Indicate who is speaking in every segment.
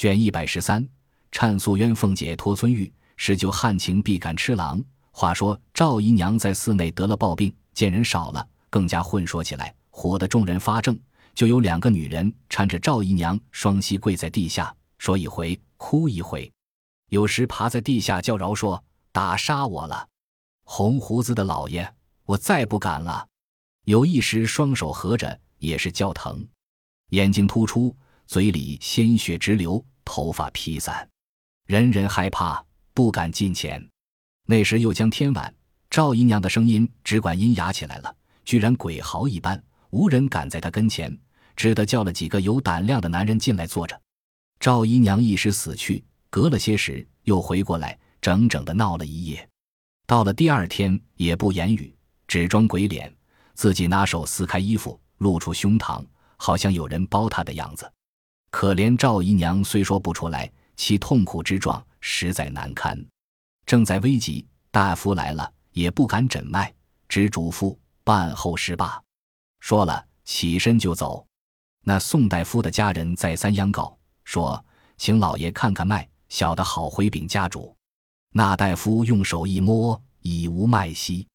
Speaker 1: 卷一百十三，忏素冤凤姐托村玉，施救旱情必赶吃狼。话说赵姨娘在寺内得了暴病，见人少了，更加混说起来，唬得众人发怔。就有两个女人搀着赵姨娘，双膝跪在地下，说一回哭一回，有时爬在地下叫饶，说打杀我了，红胡子的老爷，我再不敢了。有一时双手合着，也是叫疼，眼睛突出，嘴里鲜血直流，头发披散，人人害怕，不敢近前。那时又将天晚，赵姨娘的声音只管阴哑起来了，居然鬼嚎一般，无人敢在她跟前，只得叫了几个有胆量的男人进来坐着。赵姨娘一时死去，隔了些时又回过来，整整的闹了一夜。到了第二天，也不言语，只装鬼脸，自己拿手撕开衣服，露出胸膛，好像有人包她的样子。可怜赵姨娘虽说不出来，其痛苦之状实在难堪。正在危急，大夫来了也不敢诊脉，只嘱咐办后事罢。说了，起身就走。那宋大夫的家人再三央告，说请老爷看看脉，小的好回禀家主。那大夫用手一摸，已无脉息。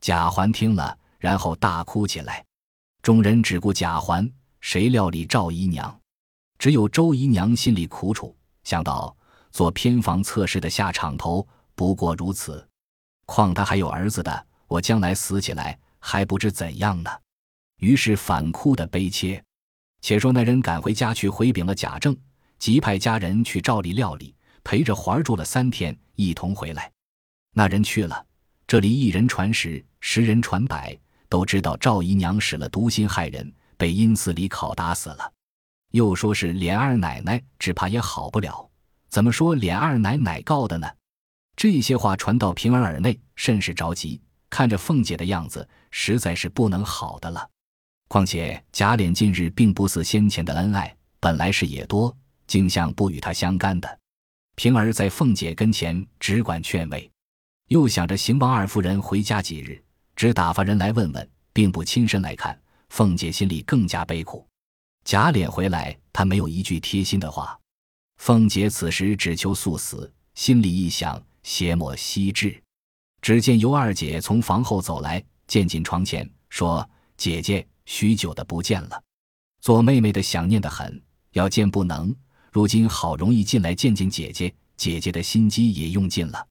Speaker 1: 贾环听了，然后大哭起来。众人只顾贾环，谁料理赵姨娘？只有周姨娘心里苦楚，想到做偏房测试的下场头。不过如此，况他还有儿子的，我将来死起来还不知怎样呢。于是反哭的悲切。且说那人赶回家去回禀了贾政，即派家人去照例料理，陪着环儿住了三天，一同回来。那人去了，这里一人传十，十人传百，都知道赵姨娘使了毒心害人，被阴司里拷打死了。又说是琏二奶奶，只怕也好不了。怎么说琏二奶奶告的呢？这些话传到平儿耳内，甚是着急。看着凤姐的样子，实在是不能好的了。况且贾琏近日并不似先前的恩爱，本来是也多，竟像不与他相干的。平儿在凤姐跟前只管劝慰，又想着邢王二夫人回家几日，只打发人来问问，并不亲身来看。凤姐心里更加悲苦。贾琏回来，他没有一句贴心的话。凤姐此时只求速死，心里一想。邪魔惜志。只见尤二姐从房后走来，见进床前，说：“姐姐，许久的不见了，做妹妹的想念的很，要见不能。如今好容易进来见见姐姐，姐姐的心机也用尽了。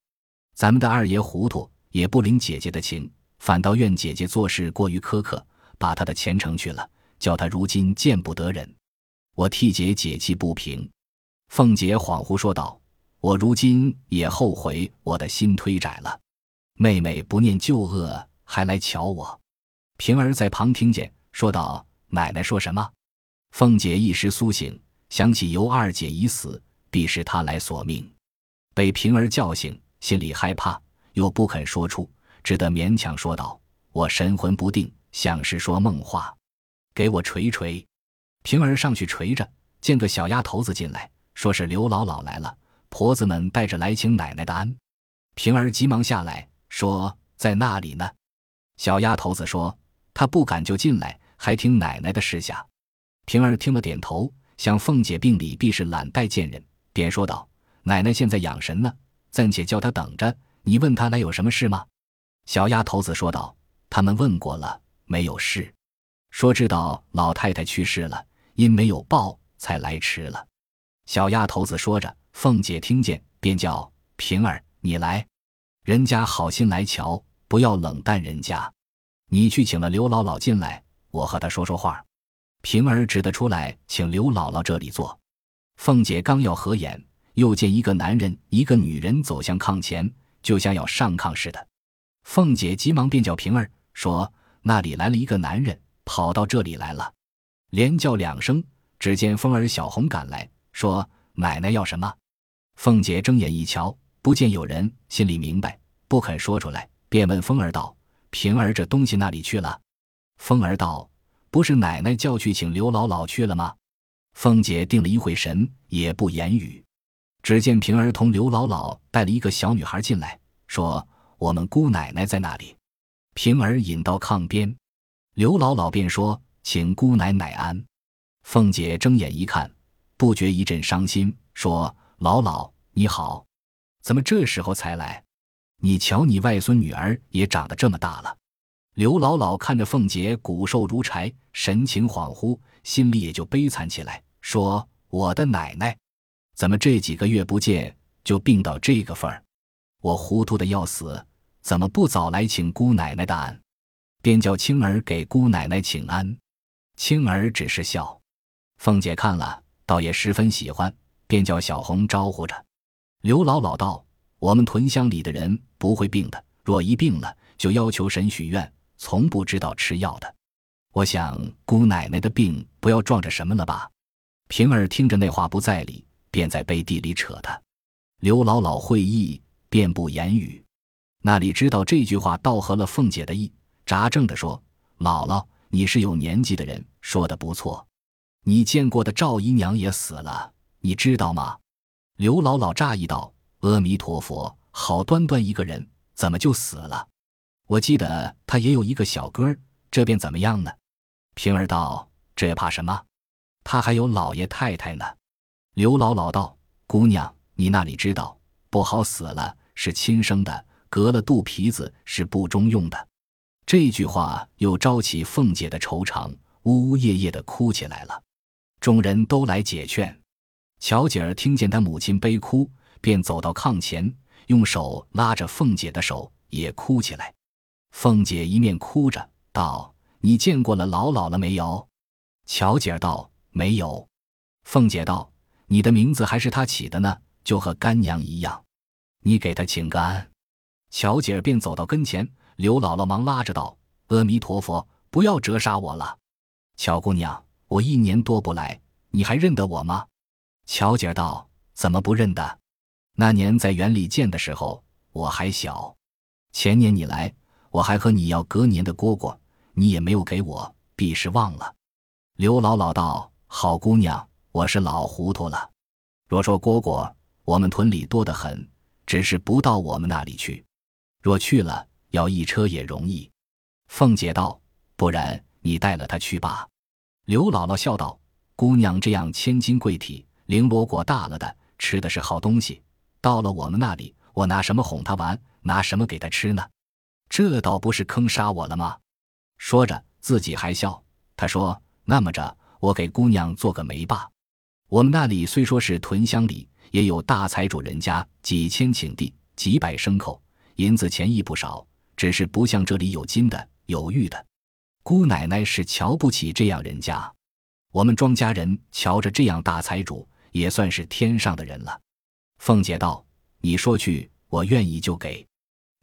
Speaker 1: 咱们的二爷糊涂，也不领姐姐的情，反倒怨姐姐做事过于苛刻，把他的前程去了，叫他如今见不得人。我替姐解气不平。”凤姐恍惚说道。我如今也后悔，我的心忒窄了。妹妹不念旧恶，还来瞧我。平儿在旁听见，说道：“奶奶说什么？”凤姐一时苏醒，想起尤二姐已死，必是她来索命。被平儿叫醒，心里害怕，又不肯说出，只得勉强说道：“我神魂不定，像是说梦话，给我捶捶。”平儿上去捶着，见个小丫头子进来，说是刘姥姥来了。婆子们带着来请奶奶的安，平儿急忙下来说：“在那里呢？”小丫头子说：“她不敢就进来，还听奶奶的示下。”平儿听了点头，想凤姐病里必是懒怠见人，便说道：“奶奶现在养神呢，暂且叫她等着。你问她来有什么事吗？”小丫头子说道：“他们问过了，没有事，说知道老太太去世了，因没有报才来迟了。”小丫头子说着。凤姐听见，便叫平儿：“你来，人家好心来瞧，不要冷淡人家。你去请了刘姥姥进来，我和她说说话。”平儿只得出来，请刘姥姥这里坐。凤姐刚要合眼，又见一个男人、一个女人走向炕前，就像要上炕似的。凤姐急忙便叫平儿说：“那里来了一个男人，跑到这里来了。”连叫两声，只见凤儿、小红赶来，说：“奶奶要什么？”凤姐睁眼一瞧，不见有人，心里明白，不肯说出来，便问凤儿道：“平儿这东西那里去了？”凤儿道：“不是奶奶叫去请刘姥姥去了吗？”凤姐定了一会神，也不言语。只见平儿同刘姥姥带了一个小女孩进来，说：“我们姑奶奶在那里。”平儿引到炕边，刘姥姥便说：“请姑奶奶安。”凤姐睁眼一看，不觉一阵伤心。说：“姥姥你好，怎么这时候才来？你瞧你外孙女儿也长得这么大了。”刘姥姥看着凤姐骨瘦如柴，神情恍惚，心里也就悲惨起来，说：“我的奶奶，怎么这几个月不见就病到这个份儿？我糊涂的要死，怎么不早来请姑奶奶的安？”便叫青儿给姑奶奶请安。青儿只是笑。凤姐看了，倒也十分喜欢，便叫小红招呼着。刘姥姥道：“我们屯乡里的人不会病的，若一病了，就要求神许愿，从不知道吃药的。我想姑奶奶的病不要撞着什么了吧？”平儿听着那话不在理，便在背地里扯他。刘姥姥会意，便不言语。那里知道这句话倒合了凤姐的意，扎正的说：“姥姥，你是有年纪的人，说的不错。”你见过的赵姨娘也死了，你知道吗？刘姥姥诧异道：“阿弥陀佛，好端端一个人，怎么就死了？我记得他也有一个小哥，这便怎么样呢？”平儿道：“这怕什么？他还有老爷太太呢。”刘姥姥道：“姑娘，你那里知道？不好死了，是亲生的，隔了肚皮子是不中用的。”这句话又招起凤姐的惆怅，呜呜咽咽的哭起来了。众人都来解劝，乔姐儿听见她母亲悲哭，便走到炕前，用手拉着凤姐的手，也哭起来。凤姐一面哭着道：“你见过了老姥了没有？”乔姐儿道：“没有。”凤姐道：“你的名字还是她起的呢，就和干娘一样。你给她请个安。”乔姐儿便走到跟前，刘姥姥忙拉着道：“阿弥陀佛，不要折杀我了，乔姑娘。”我一年多不来，你还认得我吗？乔姐道：“怎么不认得？那年在园里见的时候，我还小。前年你来，我还和你要隔年的蝈蝈，你也没有给我，必是忘了。”刘姥姥道：“好姑娘，我是老糊涂了。若说蝈蝈，我们屯里多得很，只是不到我们那里去。若去了，要一车也容易。”凤姐道：“不然你带了他去吧。”刘姥姥笑道：“姑娘这样千金贵体，绫罗果大了的，吃的是好东西。到了我们那里，我拿什么哄她玩？拿什么给她吃呢？这倒不是坑杀我了吗？”说着，自己还笑。他说：“那么着，我给姑娘做个媒吧。我们那里虽说是屯乡里，也有大财主人家，几千顷地，几百牲口，银子钱亦不少。只是不像这里有金的，有玉的。”姑奶奶是瞧不起这样人家，我们庄家人瞧着这样大财主，也算是天上的人了。凤姐道：“你说去，我愿意就给。”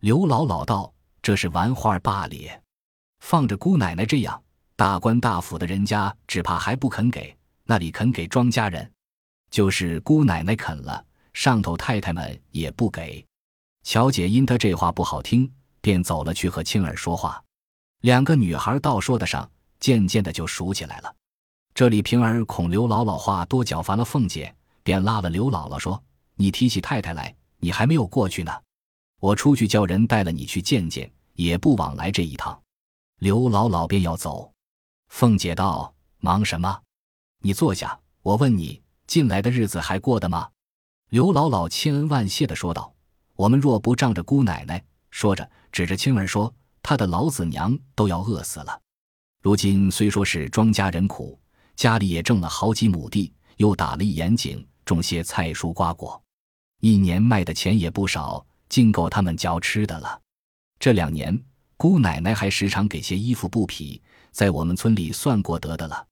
Speaker 1: 刘姥姥道：“这是玩话罢了，放着姑奶奶这样大官大府的人家，只怕还不肯给。那里肯给庄家人？就是姑奶奶肯了，上头太太们也不给。”乔姐因她这话不好听，便走了去和青儿说话。两个女孩倒说得上，渐渐的就熟起来了。这里平儿恐刘姥姥话多搅烦了凤姐，便拉了刘姥姥说：“你提起太太来，你还没有过去呢。我出去叫人带了你去见见，也不枉来这一趟。”刘姥姥便要走，凤姐道：“忙什么？你坐下，我问你，近来的日子还过得吗？”刘姥姥千恩万谢的说道：“我们若不仗着姑奶奶。”说着，指着青儿说。他的老子娘都要饿死了，如今虽说是庄稼人苦，家里也种了好几亩地，又打了一眼井，种些菜蔬瓜果，一年卖的钱也不少，尽够他们嚼吃的了。这两年，姑奶奶还时常给些衣服布匹，在我们村里算过得的了。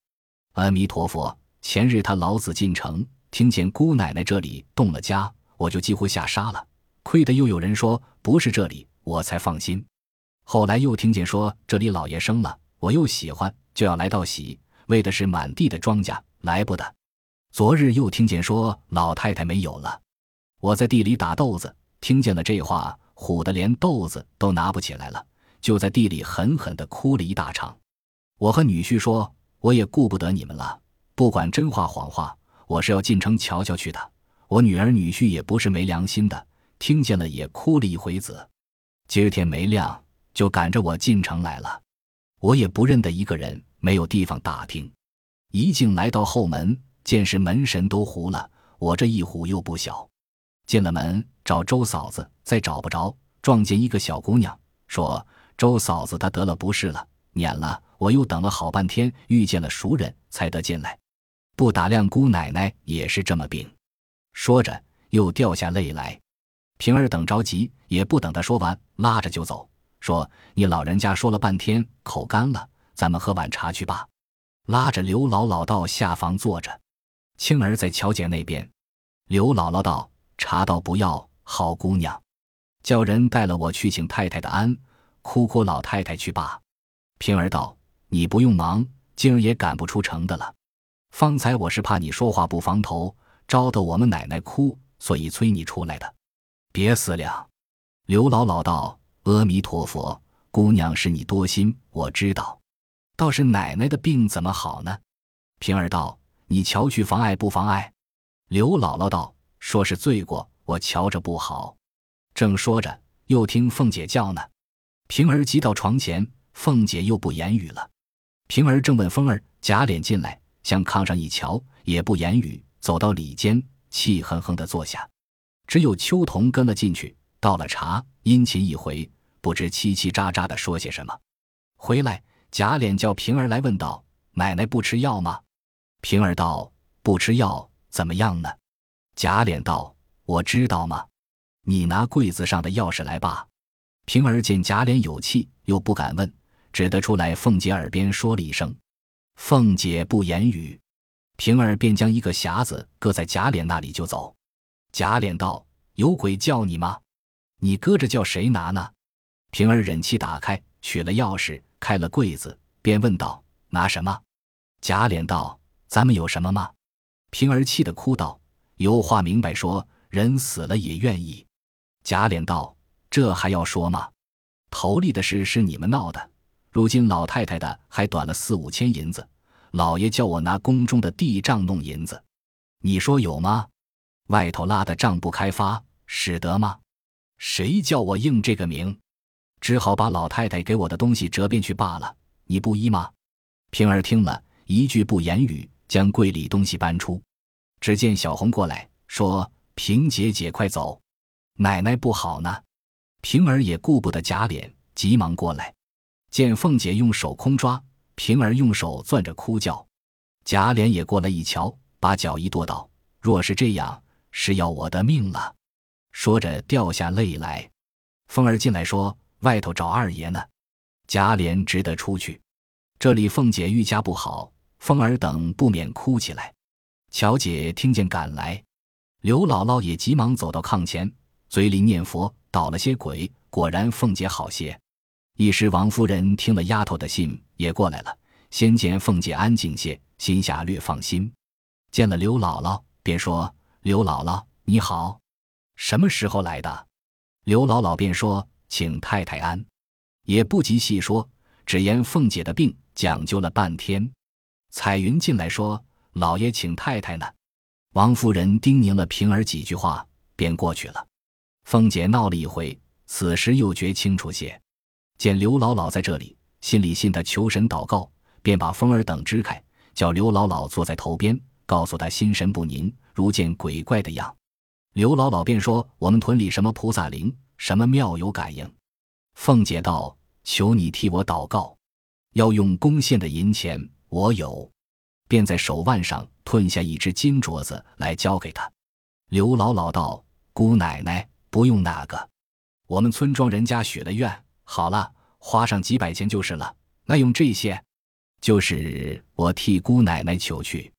Speaker 1: 阿弥陀佛！前日他老子进城，听见姑奶奶这里动了家，我就几乎吓傻了。亏得又有人说不是这里，我才放心。后来又听见说这里老爷生了，我又喜欢，就要来道喜，为的是满地的庄稼，来不得。昨日又听见说老太太没有了，我在地里打豆子，听见了这话，唬得连豆子都拿不起来了，就在地里狠狠地哭了一大场。我和女婿说，我也顾不得你们了，不管真话谎话，我是要进城瞧瞧去的。我女儿女婿也不是没良心的，听见了也哭了一回子。今儿天没亮。就赶着我进城来了，我也不认得一个人，没有地方打听。一进来到后门，见是门神都糊了，我这一糊又不小。进了门找周嫂子，再找不着，撞见一个小姑娘，说周嫂子她得了不是了，撵了。我又等了好半天，遇见了熟人才得进来。不打量姑奶奶也是这么病。说着又掉下泪来。平儿等着急，也不等他说完，拉着就走，说：“你老人家说了半天，口干了，咱们喝碗茶去吧。”拉着刘姥姥到下房坐着。青儿在乔姐那边。刘姥姥道：“茶倒不要，好姑娘，叫人带了我去请太太的安，哭哭老太太去罢。”平儿道：“你不用忙，今儿也赶不出城的了。方才我是怕你说话不防头，招得我们奶奶哭，所以催你出来的。”别思量，刘姥姥道：“阿弥陀佛，姑娘是你多心，我知道。倒是奶奶的病怎么好呢？”平儿道：“你瞧去妨碍不妨碍？”刘姥姥道：“说是罪过，我瞧着不好。”正说着，又听凤姐叫呢。平儿急到床前，凤姐又不言语了。平儿正问凤儿，贾琏进来，向炕上一瞧，也不言语，走到里间，气哼哼的坐下。只有秋桐跟了进去，倒了茶，殷勤一回，不知叽叽喳喳的说些什么。回来，贾琏叫平儿来问道：“奶奶不吃药吗？”平儿道：“不吃药，怎么样呢？”贾琏道：“我知道吗？你拿柜子上的钥匙来吧。”平儿见贾琏有气，又不敢问，只得出来凤姐耳边说了一声。凤姐不言语，平儿便将一个匣子搁在贾琏那里就走。贾琏道：“有鬼叫你吗？你搁着叫谁拿呢？”平儿忍气打开，取了钥匙，开了柜子，便问道：“拿什么？”贾琏道：“咱们有什么吗？”平儿气得哭道：“有话明白说，人死了也愿意。”贾琏道：“这还要说吗？头里的事是你们闹的，如今老太太的还短了四五千银子，老爷叫我拿宫中的地账弄银子，你说有吗？”外头拉的账不开发，使得吗？谁叫我应这个名？只好把老太太给我的东西折变去罢了。你不依吗？平儿听了一句不言语，将柜里东西搬出。只见小红过来，说：“平姐姐快走，奶奶不好呢。”平儿也顾不得假脸，急忙过来，见凤姐用手空抓，平儿用手攥着哭叫。贾琏也过来一瞧，把脚一跺道：“若是这样。”是要我的命了，说着掉下泪来。凤儿进来说：“外头找二爷呢。”贾琏只得出去。这里凤姐愈加不好，凤儿等不免哭起来。巧姐听见赶来，刘姥姥也急忙走到炕前，嘴里念佛，捣了些鬼，果然凤姐好些。一时王夫人听了丫头的信，也过来了。先见凤姐安静些，心下略放心。见了刘姥姥，便说。刘姥姥，你好，什么时候来的？刘姥姥便说：“请太太安。”也不及细说，只言凤姐的病，讲究了半天。彩云进来说：“老爷请太太呢。”王夫人叮咛了平儿几句话，便过去了。凤姐闹了一回，此时又觉清楚些，见刘姥姥在这里，心里信她求神祷告，便把凤儿等支开，叫刘姥姥坐在头边。告诉她心神不宁，如见鬼怪的样。刘姥姥便说：“我们屯里什么菩萨灵，什么庙有感应。”凤姐道：“求你替我祷告，要用贡献的银钱，我有。”便在手腕上吞下一只金镯子来交给他。刘姥姥道：“姑奶奶不用那个，我们村庄人家许了愿，好了，花上几百钱就是了。那用这些，就是我替姑奶奶求去。”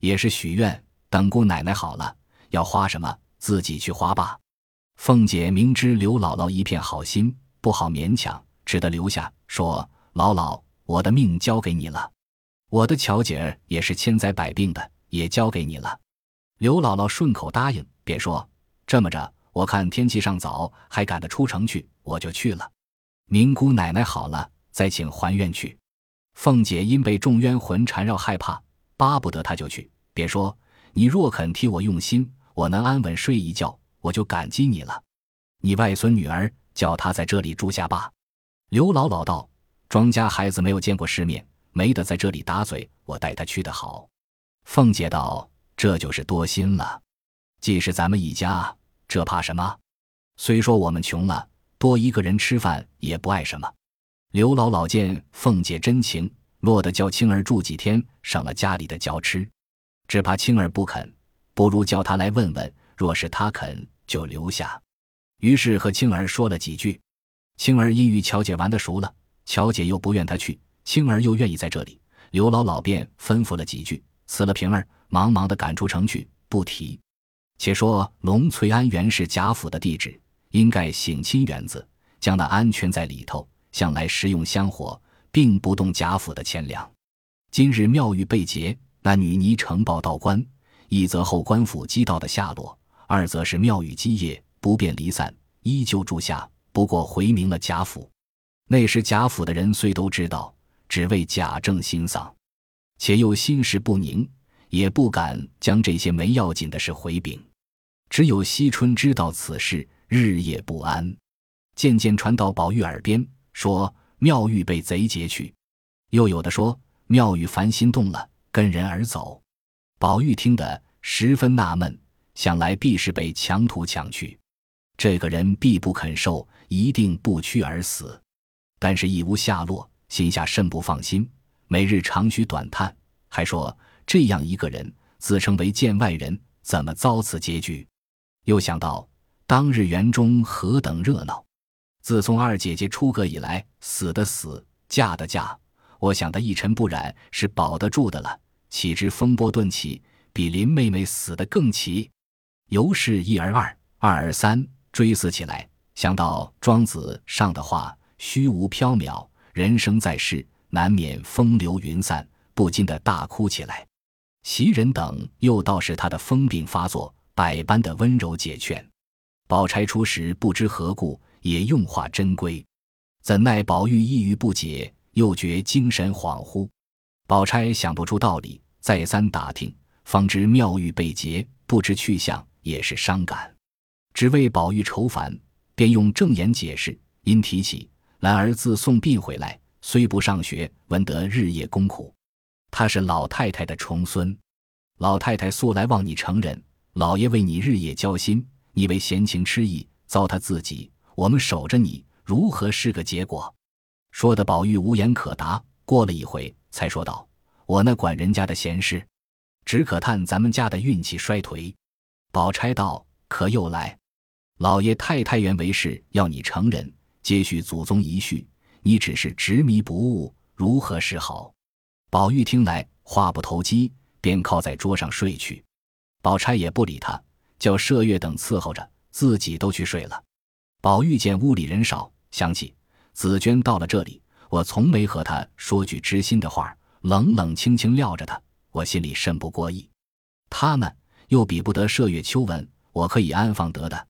Speaker 1: 也是许愿，等姑奶奶好了，要花什么自己去花吧。凤姐明知刘姥姥一片好心，不好勉强，只得留下说：“姥姥，我的命交给你了，我的巧姐儿也是千灾百病的，也交给你了。”刘姥姥顺口答应，便说：“这么着，我看天气尚早，还赶得出城去，我就去了。明姑奶奶好了，再请还愿去。”凤姐因被众冤魂缠绕，害怕。巴不得他就去，别说你若肯替我用心，我能安稳睡一觉，我就感激你了。你外孙女儿叫她在这里住下吧。刘姥姥道：“庄家孩子没有见过世面，没得在这里打嘴，我带他去的好。”凤姐道：“这就是多心了。既是咱们一家，这怕什么？虽说我们穷了，多一个人吃饭也不碍什么。刘姥姥见凤姐真情，落得叫青儿住几天，省了家里的嚼吃。只怕青儿不肯，不如叫他来问问。若是他肯，就留下。于是和青儿说了几句。青儿因与乔姐玩的熟了，乔姐又不愿他去，青儿又愿意在这里。刘姥姥便吩咐了几句，辞了平儿，忙忙的赶出城去，不提。且说龙翠庵原是贾府的地址，应盖省亲园子，将那安全在里头，向来食用香火，并不动贾府的钱粮。今日妙玉被劫，那女尼呈报道官，一则后官府缉盗的下落，二则是妙玉基业不便离散，依旧住下，不过回明了贾府。那时贾府的人虽都知道，只为贾政心丧，且又心事不宁。也不敢将这些没要紧的事回禀，只有惜春知道此事，日夜不安。渐渐传到宝玉耳边，说妙玉被贼劫去；又有的说妙玉烦心动了，跟人而走。宝玉听得十分纳闷，想来必是被强徒抢去。这个人必不肯受，一定不屈而死。但是亦无下落，心下甚不放心，每日长吁短叹，还说。这样一个人自称为见外人，怎么遭此结局？又想到当日园中何等热闹，自从二姐姐出阁以来，死的死，嫁的嫁，我想他一尘不染是保得住的了。岂知风波顿起，比林妹妹死得更奇。由是一而二，二而三，追思起来，想到庄子上的话：“虚无缥缈，人生在世，难免风流云散。”不禁的大哭起来。袭人等又道是他的疯病发作，百般的温柔解劝。宝钗初时不知何故，也用话真规，怎奈宝玉一语不解，又觉精神恍惚。宝钗想不出道理，再三打听，方知妙玉被劫，不知去向，也是伤感。只为宝玉愁烦，便用正言解释。因提起兰儿自送殡回来，虽不上学，闻得日夜功苦。他是老太太的重孙，老太太素来望你成人，老爷为你日夜交心，你为闲情痴意糟蹋自己，我们守着你，如何是个结果？说的宝玉无言可答。过了一回，才说道：“我那管人家的闲事，只可叹咱们家的运气衰颓。”宝钗道：“可又来？老爷太太原为是要你成人，接续祖宗遗训，你只是执迷不悟，如何是好？”宝玉听来话不投机，便靠在桌上睡去。宝钗也不理他，叫麝月等伺候着，自己都去睡了。宝玉见屋里人少，想起紫娟到了这里，我从没和她说句知心的话，冷冷清清撂着她，我心里甚不过意。他呢，又比不得麝月、秋纹，我可以安放得的。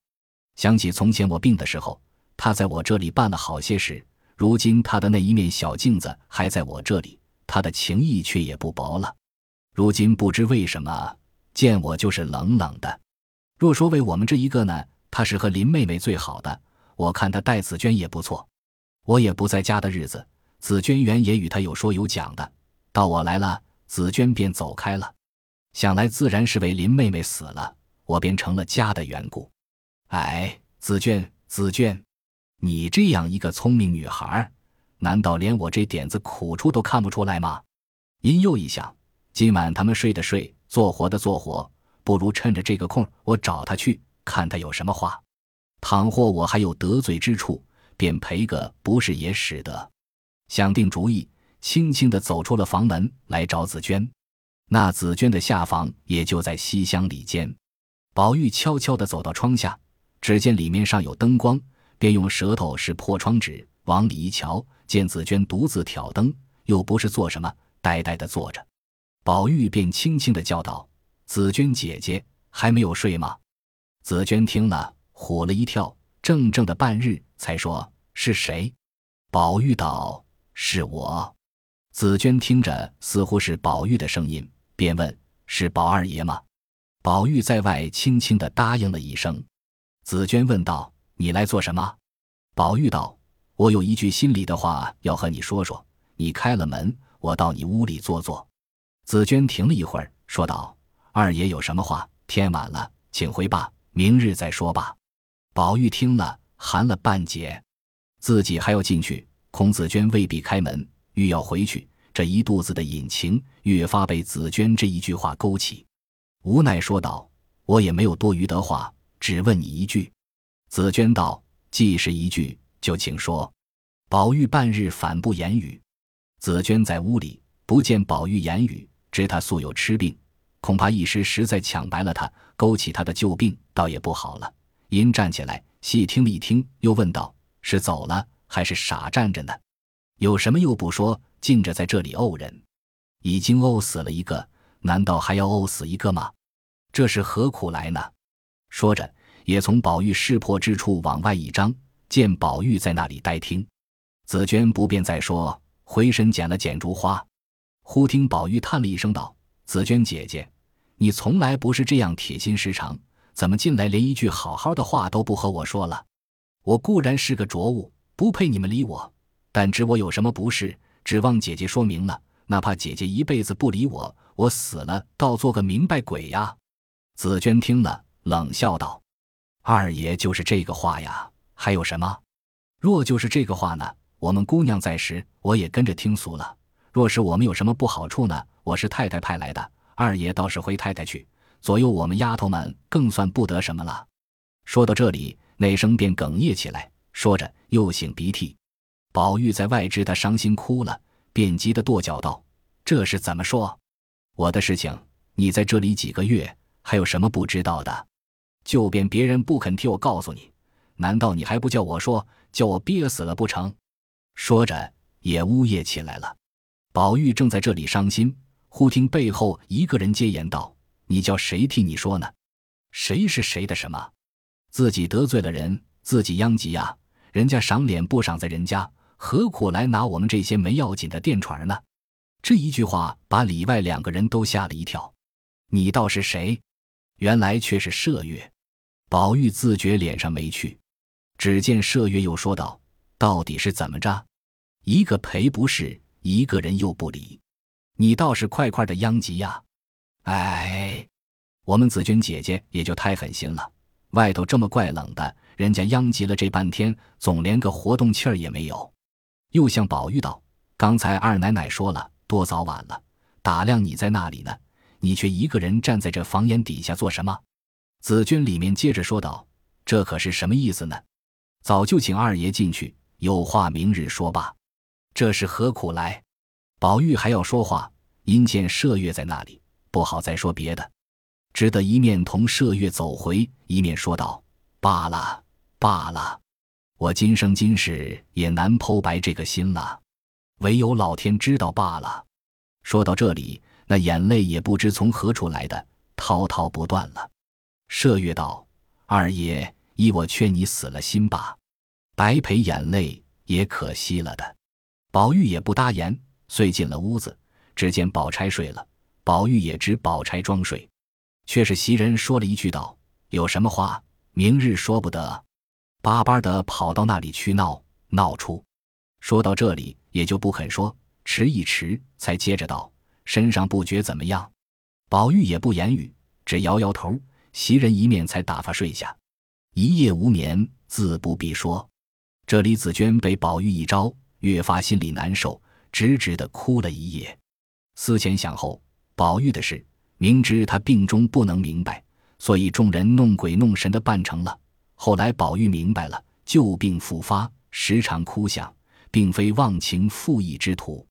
Speaker 1: 想起从前我病的时候，他在我这里办了好些事，如今他的那一面小镜子还在我这里。他的情谊却也不薄了，如今不知为什么见我就是冷冷的。若说为我们这一个呢，他是和林妹妹最好的。我看他待紫娟也不错。我也不在家的日子，紫娟原也与他有说有讲的。到我来了，紫娟便走开了。想来自然是为林妹妹死了，我便成了家的缘故。哎，紫娟，紫娟，你这样一个聪明女孩。难道连我这点子苦处都看不出来吗？因又一想，今晚他们睡的睡，做活的做活，不如趁着这个空，我找他去，看他有什么话。倘或我还有得罪之处，便赔个不是也使得。想定主意，轻轻地走出了房门，来找紫娟。那紫娟的下房也就在西厢里间。宝玉悄悄地走到窗下，只见里面上有灯光，便用舌头试破窗纸，往里一瞧。见紫娟独自挑灯，又不是做什么，呆呆的坐着。宝玉便轻轻的叫道：“紫娟姐姐，还没有睡吗？”紫娟听了，唬了一跳，怔怔的半日，才说：“是谁？”宝玉道：“是我。”紫娟听着，似乎是宝玉的声音，便问：“是宝二爷吗？”宝玉在外轻轻的答应了一声。紫娟问道：“你来做什么？”宝玉道。我有一句心里的话要和你说说，你开了门，我到你屋里坐坐。紫娟停了一会儿，说道：“二爷有什么话？天晚了，请回吧，明日再说吧。宝玉听了，寒了半截，自己还要进去，孔子娟未必开门，欲要回去，这一肚子的隐情越发被紫娟这一句话勾起，无奈说道：“我也没有多余的话，只问你一句。”紫娟道：“既是一句，就请说。”宝玉半日反不言语。紫娟在屋里不见宝玉言语，知他素有痴病，恐怕一时实在抢白了他，勾起他的旧病，倒也不好了。因站起来细听了一听，又问道：“是走了，还是傻站着呢？有什么又不说，静着在这里怄人？已经怄死了一个，难道还要怄死一个吗？这是何苦来呢？”说着，也从宝玉识破之处往外一张，见宝玉在那里呆听。紫娟不便再说，回身捡了捡竹花。忽听宝玉叹了一声道：“紫娟姐姐，你从来不是这样铁心时肠。”怎么进来连一句好好的话都不和我说了？我固然是个浊物，不配你们理我，但知我有什么不是，指望姐姐说明了。哪怕姐姐一辈子不理我，我死了倒做个明白鬼呀！紫娟听了，冷笑道：“二爷就是这个话呀，还有什么？若就是这个话呢？我们姑娘在时，我也跟着听俗了。若是我们有什么不好处呢？我是太太派来的，二爷倒是回太太去。”左右我们丫头们更算不得什么了。说到这里，那声便哽咽起来，说着又擤鼻涕。宝玉在外知他伤心哭了，便急得跺脚道：“这是怎么说？我的事情，你在这里几个月，还有什么不知道的？就便别人不肯替我告诉你，难道你还不叫我说，叫我憋死了不成？”说着也呜咽起来了。宝玉正在这里伤心，忽听背后一个人接言道。你叫谁替你说呢？谁是谁的什么？自己得罪了人，自己殃及呀！人家赏脸不赏在人家，何苦来拿我们这些没要紧的电船呢？这一句话把里外两个人都吓了一跳。你倒是谁？原来却是麝月。宝玉自觉脸上没趣，只见麝月又说道：“到底是怎么着？一个赔不是，一个人又不理，你倒是快快的殃及呀！”哎，我们紫娟姐姐也就太狠心了。外头这么怪冷的，人家殃及了这半天，总连个活动气儿也没有。又向宝玉道：“刚才二奶奶说了，多早晚了，打量你在那里呢，你却一个人站在这房檐底下做什么？”紫娟里面接着说道：“这可是什么意思呢？早就请二爷进去，有话明日说吧。这是何苦来？”宝玉还要说话，因见麝月在那里。不好再说别的，只得一面同麝月走回，一面说道：“罢了，罢了，我今生今世也难剖白这个心了，唯有老天知道罢了。”说到这里，那眼泪也不知从何处来的，滔滔不断了。麝月道：“二爷，依我劝你死了心吧，白赔眼泪也可惜了的。”宝玉也不答言，遂进了屋子，只见宝钗睡了。宝玉也知宝钗装睡，却是袭人说了一句道：“有什么话，明日说不得。”巴巴的跑到那里去闹闹出。说到这里，也就不肯说，迟一迟，才接着道：“身上不觉怎么样？”宝玉也不言语，只摇摇头。袭人一面才打发睡下，一夜无眠，自不必说。这李紫娟被宝玉一招，越发心里难受，直直的哭了一夜。思前想后。宝玉的事，明知他病中不能明白，所以众人弄鬼弄神的办成了。后来宝玉明白了，旧病复发，时常哭响，并非忘情负义之徒。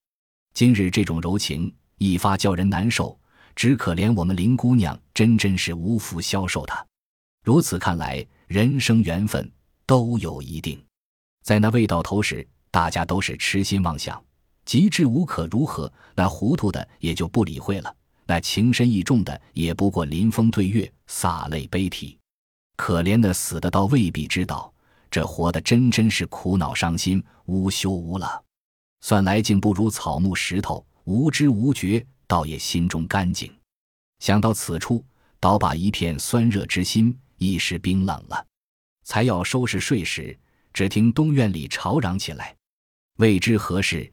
Speaker 1: 今日这种柔情一发，叫人难受。只可怜我们林姑娘，真真是无福消受他。如此看来，人生缘分都有一定。在那未到头时，大家都是痴心妄想。极致无可如何，那糊涂的也就不理会了；那情深意重的，也不过临风对月，洒泪悲啼。可怜的死的，倒未必知道；这活的，真真是苦恼伤心，无休无了。算来竟不如草木石头，无知无觉，倒也心中干净。想到此处，倒把一片酸热之心一时冰冷了。才要收拾睡时，只听东院里吵嚷起来，未知何事。